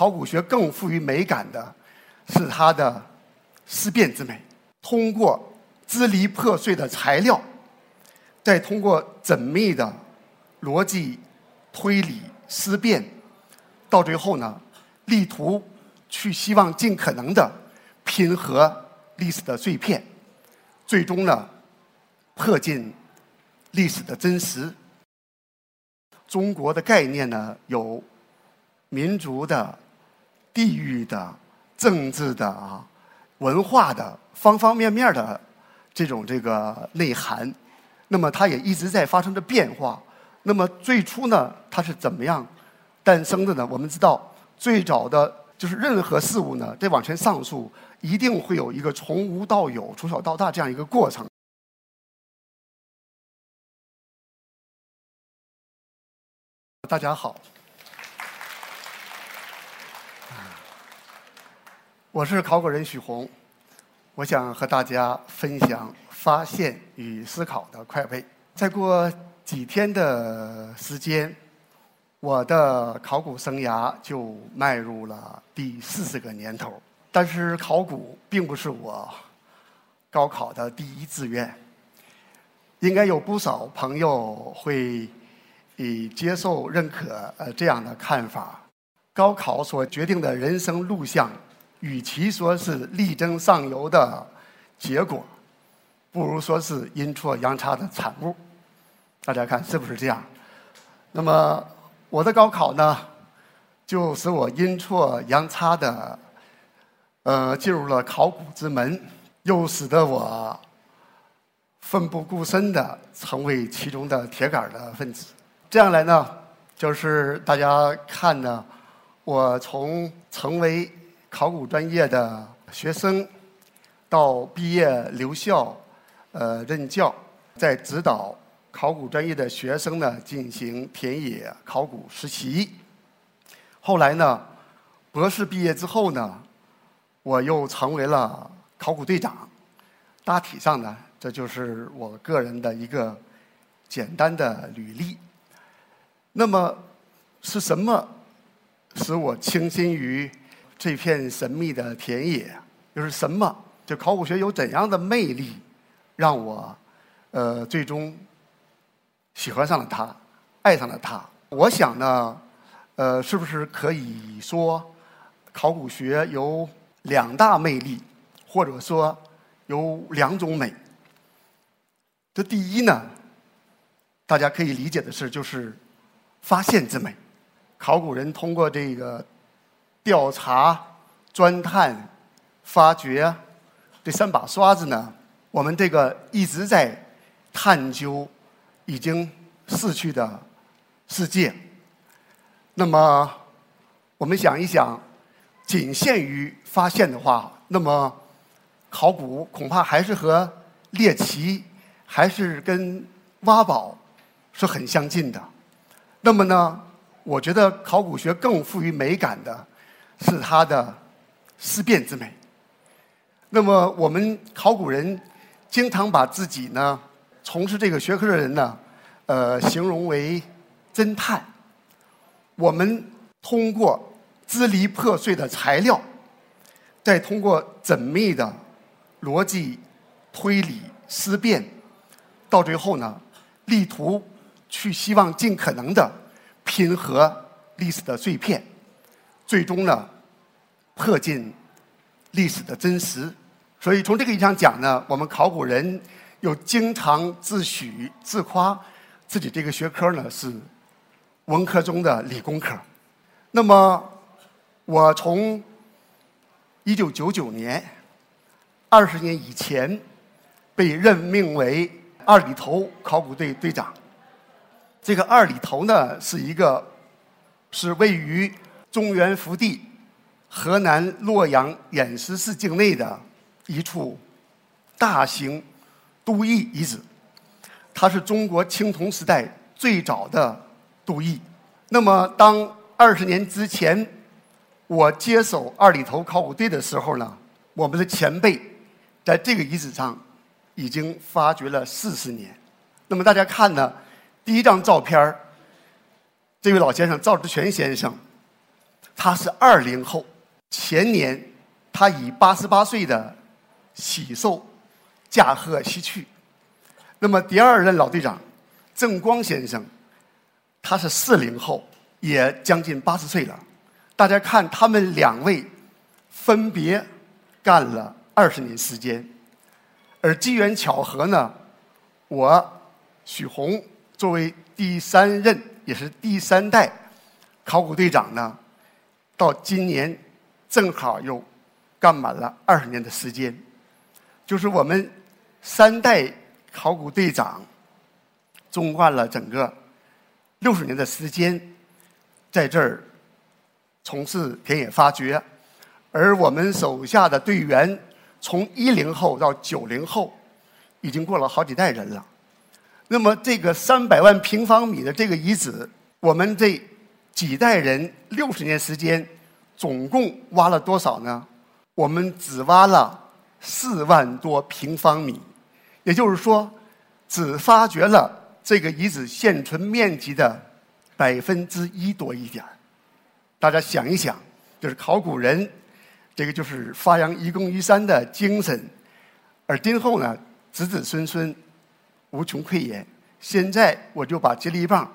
考古学更富于美感的，是它的思辨之美。通过支离破碎的材料，再通过缜密的逻辑推理思辨，到最后呢，力图去希望尽可能的拼合历史的碎片，最终呢，破进历史的真实。中国的概念呢，有民族的、地域的、政治的啊、文化的方方面面的这种这个内涵。那么它也一直在发生着变化。那么最初呢，它是怎么样诞生的呢？我们知道，最早的就是任何事物呢，在往前上溯，一定会有一个从无到有、从小到大这样一个过程。大家好，我是考古人许宏，我想和大家分享发现与思考的快慰。再过几天的时间，我的考古生涯就迈入了第四十个年头。但是考古并不是我高考的第一志愿，应该有不少朋友会。以接受认可呃这样的看法，高考所决定的人生路向，与其说是力争上游的结果，不如说是阴错阳差的产物。大家看是不是这样？那么我的高考呢，就使我阴错阳差的，呃进入了考古之门，又使得我奋不顾身的成为其中的铁杆的分子。这样来呢，就是大家看呢，我从成为考古专业的学生，到毕业留校，呃任教，在指导考古专业的学生呢进行田野考古实习。后来呢，博士毕业之后呢，我又成为了考古队长。大体上呢，这就是我个人的一个简单的履历。那么是什么使我倾心于这片神秘的田野？又是什么？就考古学有怎样的魅力，让我呃最终喜欢上了它，爱上了它？我想呢，呃，是不是可以说考古学有两大魅力，或者说有两种美？这第一呢，大家可以理解的是，就是。发现之美，考古人通过这个调查、钻探、发掘这三把刷子呢，我们这个一直在探究已经逝去的世界。那么，我们想一想，仅限于发现的话，那么考古恐怕还是和猎奇，还是跟挖宝是很相近的。那么呢，我觉得考古学更富于美感的，是它的思辨之美。那么我们考古人经常把自己呢，从事这个学科的人呢，呃，形容为侦探。我们通过支离破碎的材料，再通过缜密的逻辑推理思辨，到最后呢，力图。去希望尽可能的拼合历史的碎片，最终呢破尽历史的真实。所以从这个意义上讲呢，我们考古人又经常自诩自夸自己这个学科呢是文科中的理工科。那么我从一九九九年二十年以前被任命为二里头考古队队长。这个二里头呢，是一个是位于中原福地河南洛阳偃师寺境内的一处大型都邑遗址。它是中国青铜时代最早的都邑。那么，当二十年之前我接手二里头考古队的时候呢，我们的前辈在这个遗址上已经发掘了四十年。那么大家看呢？第一张照片这位老先生赵志全先生，他是二零后，前年他以八十八岁的喜寿驾鹤西去。那么第二任老队长郑光先生，他是四零后，也将近八十岁了。大家看，他们两位分别干了二十年时间，而机缘巧合呢，我许宏作为第三任，也是第三代考古队长呢。到今年，正好又干满了二十年的时间，就是我们三代考古队长，纵贯了整个六十年的时间，在这儿从事田野发掘，而我们手下的队员从一零后到九零后，已经过了好几代人了。那么这个三百万平方米的这个遗址，我们这。几代人六十年时间，总共挖了多少呢？我们只挖了四万多平方米，也就是说，只发掘了这个遗址现存面积的百分之一多一点大家想一想，就是考古人，这个就是发扬一公一三的精神，而今后呢，子子孙孙无穷匮也。现在我就把接力棒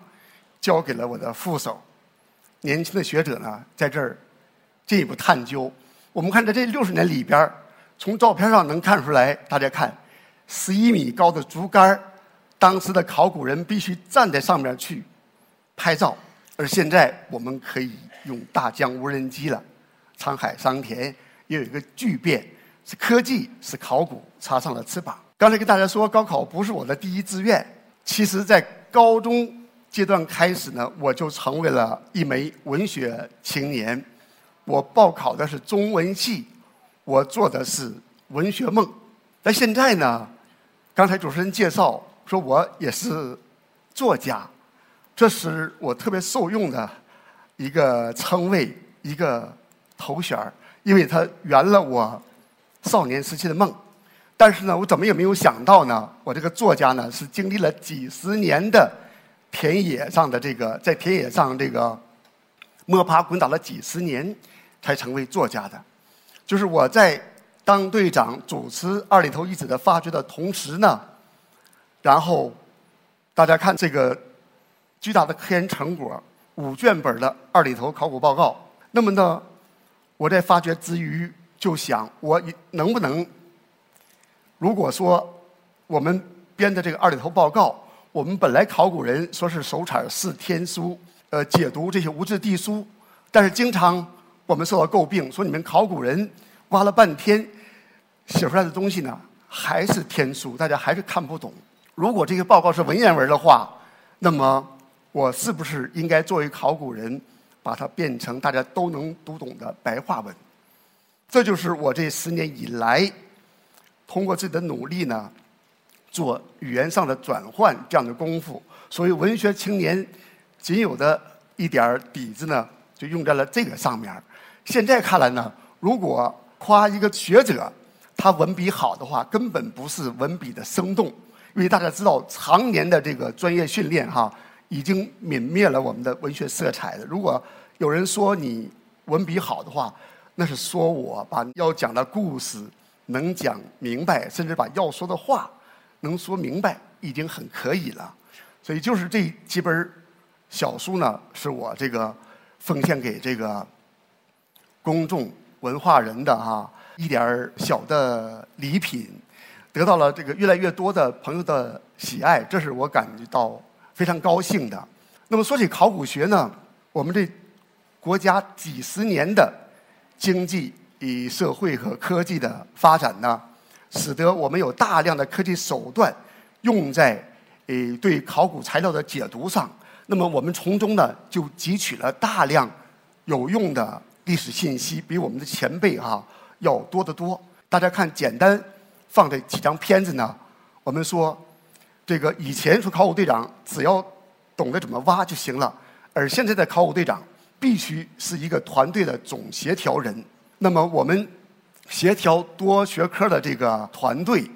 交给了我的副手。年轻的学者呢，在这儿进一步探究。我们看在这六十年里边从照片上能看出来，大家看，十一米高的竹竿当时的考古人必须站在上面去拍照，而现在我们可以用大疆无人机了。沧海桑田又有一个巨变，是科技，是考古插上了翅膀。刚才跟大家说，高考不是我的第一志愿，其实在高中。阶段开始呢，我就成为了一枚文学青年。我报考的是中文系，我做的是文学梦。但现在呢，刚才主持人介绍说我也是作家，这是我特别受用的一个称谓，一个头衔儿，因为它圆了我少年时期的梦。但是呢，我怎么也没有想到呢，我这个作家呢，是经历了几十年的。田野上的这个，在田野上这个摸爬滚打了几十年，才成为作家的。就是我在当队长主持二里头遗址的发掘的同时呢，然后大家看这个巨大的科研成果，五卷本的二里头考古报告。那么呢，我在发掘之余就想，我能不能，如果说我们编的这个二里头报告。我们本来考古人说是手产是天书，呃，解读这些无字地书，但是经常我们受到诟病，说你们考古人挖了半天写出来的东西呢，还是天书，大家还是看不懂。如果这个报告是文言文的话，那么我是不是应该作为考古人，把它变成大家都能读懂的白话文？这就是我这十年以来通过自己的努力呢。做语言上的转换这样的功夫，所以文学青年仅有的一点底子呢，就用在了这个上面。现在看来呢，如果夸一个学者他文笔好的话，根本不是文笔的生动，因为大家知道，常年的这个专业训练哈，已经泯灭了我们的文学色彩的。如果有人说你文笔好的话，那是说我把要讲的故事能讲明白，甚至把要说的话。能说明白已经很可以了，所以就是这几本小书呢，是我这个奉献给这个公众文化人的哈一点小的礼品，得到了这个越来越多的朋友的喜爱，这是我感觉到非常高兴的。那么说起考古学呢，我们这国家几十年的经济与社会和科技的发展呢。使得我们有大量的科技手段用在诶对考古材料的解读上，那么我们从中呢就汲取了大量有用的历史信息，比我们的前辈哈要多得多。大家看，简单放这几张片子呢，我们说这个以前说考古队长只要懂得怎么挖就行了，而现在的考古队长必须是一个团队的总协调人。那么我们。协调多学科的这个团队，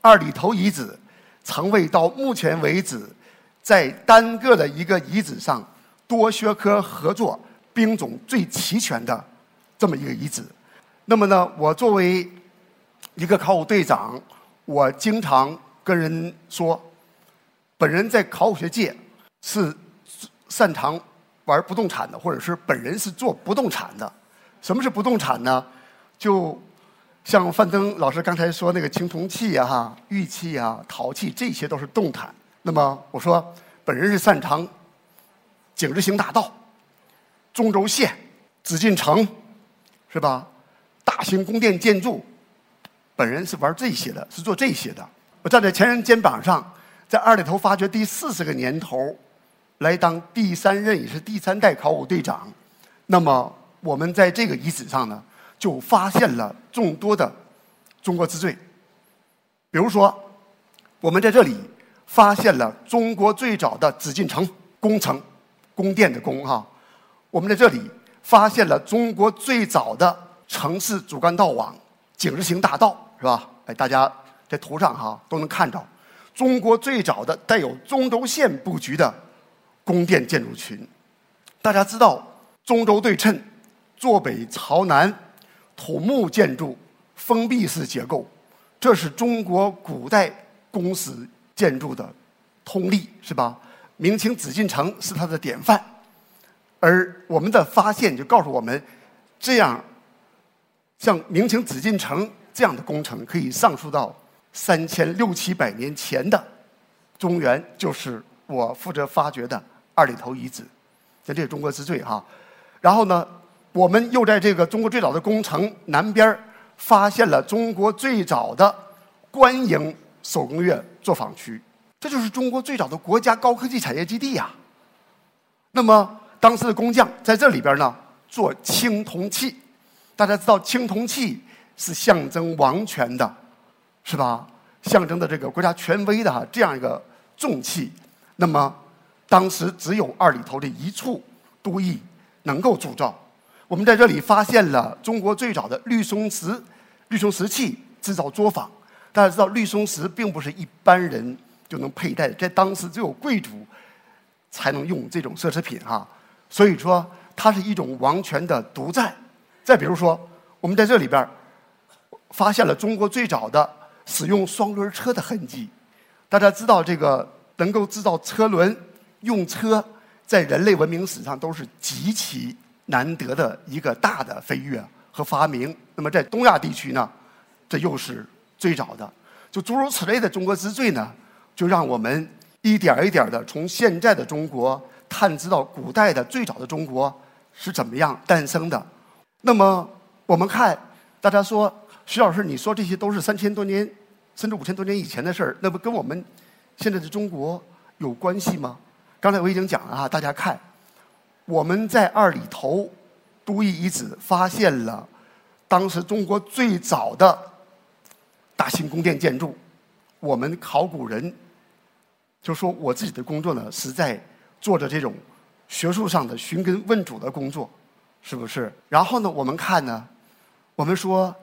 二里头遗址成为到目前为止在单个的一个遗址上多学科合作兵种最齐全的这么一个遗址。那么呢，我作为一个考古队长，我经常跟人说，本人在考古学界是擅长玩不动产的，或者是本人是做不动产的。什么是不动产呢？就像范登老师刚才说那个青铜器啊、玉器啊、陶器，这些都是动产。那么我说，本人是擅长景之行大道、中轴线、紫禁城，是吧？大型宫殿建筑，本人是玩这些的，是做这些的。我站在前人肩膀上，在二里头发掘第四十个年头，来当第三任也是第三代考古队长。那么我们在这个遗址上呢，就发现了众多的中国之最。比如说，我们在这里发现了中国最早的紫禁城宫城，宫殿的宫哈。我们在这里发现了中国最早的城市主干道网景之行大道，是吧？哎，大家在图上哈都能看到中国最早的带有中轴线布局的宫殿建筑群。大家知道中轴对称。坐北朝南，土木建筑，封闭式结构，这是中国古代宫室建筑的通例，是吧？明清紫禁城是它的典范，而我们的发现就告诉我们，这样像明清紫禁城这样的工程，可以上溯到三千六七百年前的中原，就是我负责发掘的二里头遗址，这这是中国之最哈。然后呢？我们又在这个中国最早的工程南边发现了中国最早的官营手工业作坊区，这就是中国最早的国家高科技产业基地呀。那么当时的工匠在这里边呢做青铜器，大家知道青铜器是象征王权的，是吧？象征的这个国家权威的哈这样一个重器。那么当时只有二里头的一处都邑能够铸造。我们在这里发现了中国最早的绿松石、绿松石器制造作坊。大家知道，绿松石并不是一般人就能佩戴，在当时只有贵族才能用这种奢侈品哈。所以说，它是一种王权的独占。再比如说，我们在这里边发现了中国最早的使用双轮车的痕迹。大家知道，这个能够制造车轮、用车，在人类文明史上都是极其。难得的一个大的飞跃和发明，那么在东亚地区呢，这又是最早的。就诸如此类的中国之最呢，就让我们一点一点的从现在的中国探知到古代的最早的中国是怎么样诞生的。那么我们看，大家说徐老师，你说这些都是三千多年甚至五千多年以前的事儿，那不跟我们现在的中国有关系吗？刚才我已经讲了啊，大家看。我们在二里头都邑遗址发现了当时中国最早的大型宫殿建筑。我们考古人就说，我自己的工作呢是在做着这种学术上的寻根问祖的工作，是不是？然后呢，我们看呢，我们说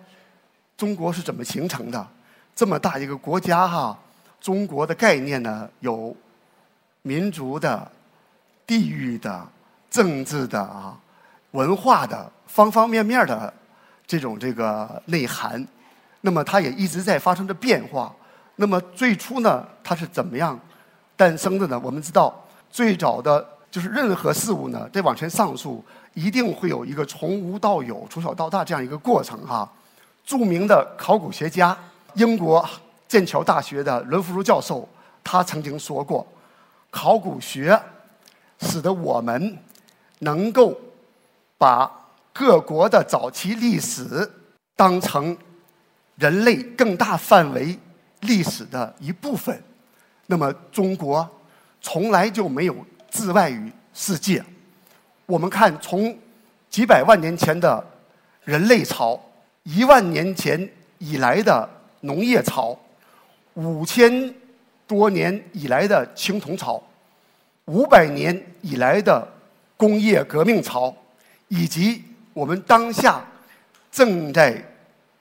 中国是怎么形成的？这么大一个国家哈，中国的概念呢有民族的、地域的。政治的啊，文化的方方面面的这种这个内涵，那么它也一直在发生着变化。那么最初呢，它是怎么样诞生的呢？我们知道，最早的就是任何事物呢，在往前上溯，一定会有一个从无到有、从小到大这样一个过程哈。著名的考古学家，英国剑桥大学的伦福如教授，他曾经说过：“考古学使得我们。”能够把各国的早期历史当成人类更大范围历史的一部分，那么中国从来就没有自外于世界。我们看，从几百万年前的人类朝，一万年前以来的农业朝，五千多年以来的青铜朝，五百年以来的。工业革命潮以及我们当下正在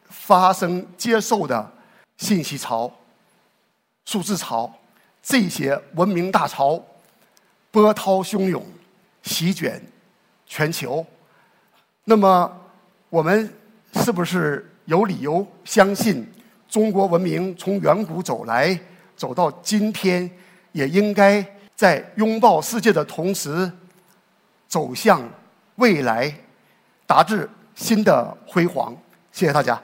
发生接受的信息潮数字潮这些文明大潮波涛汹涌席卷全球。那么我们是不是有理由相信中国文明从远古走来走到今天也应该在拥抱世界的同时走向未来达至新的辉煌。谢谢大家。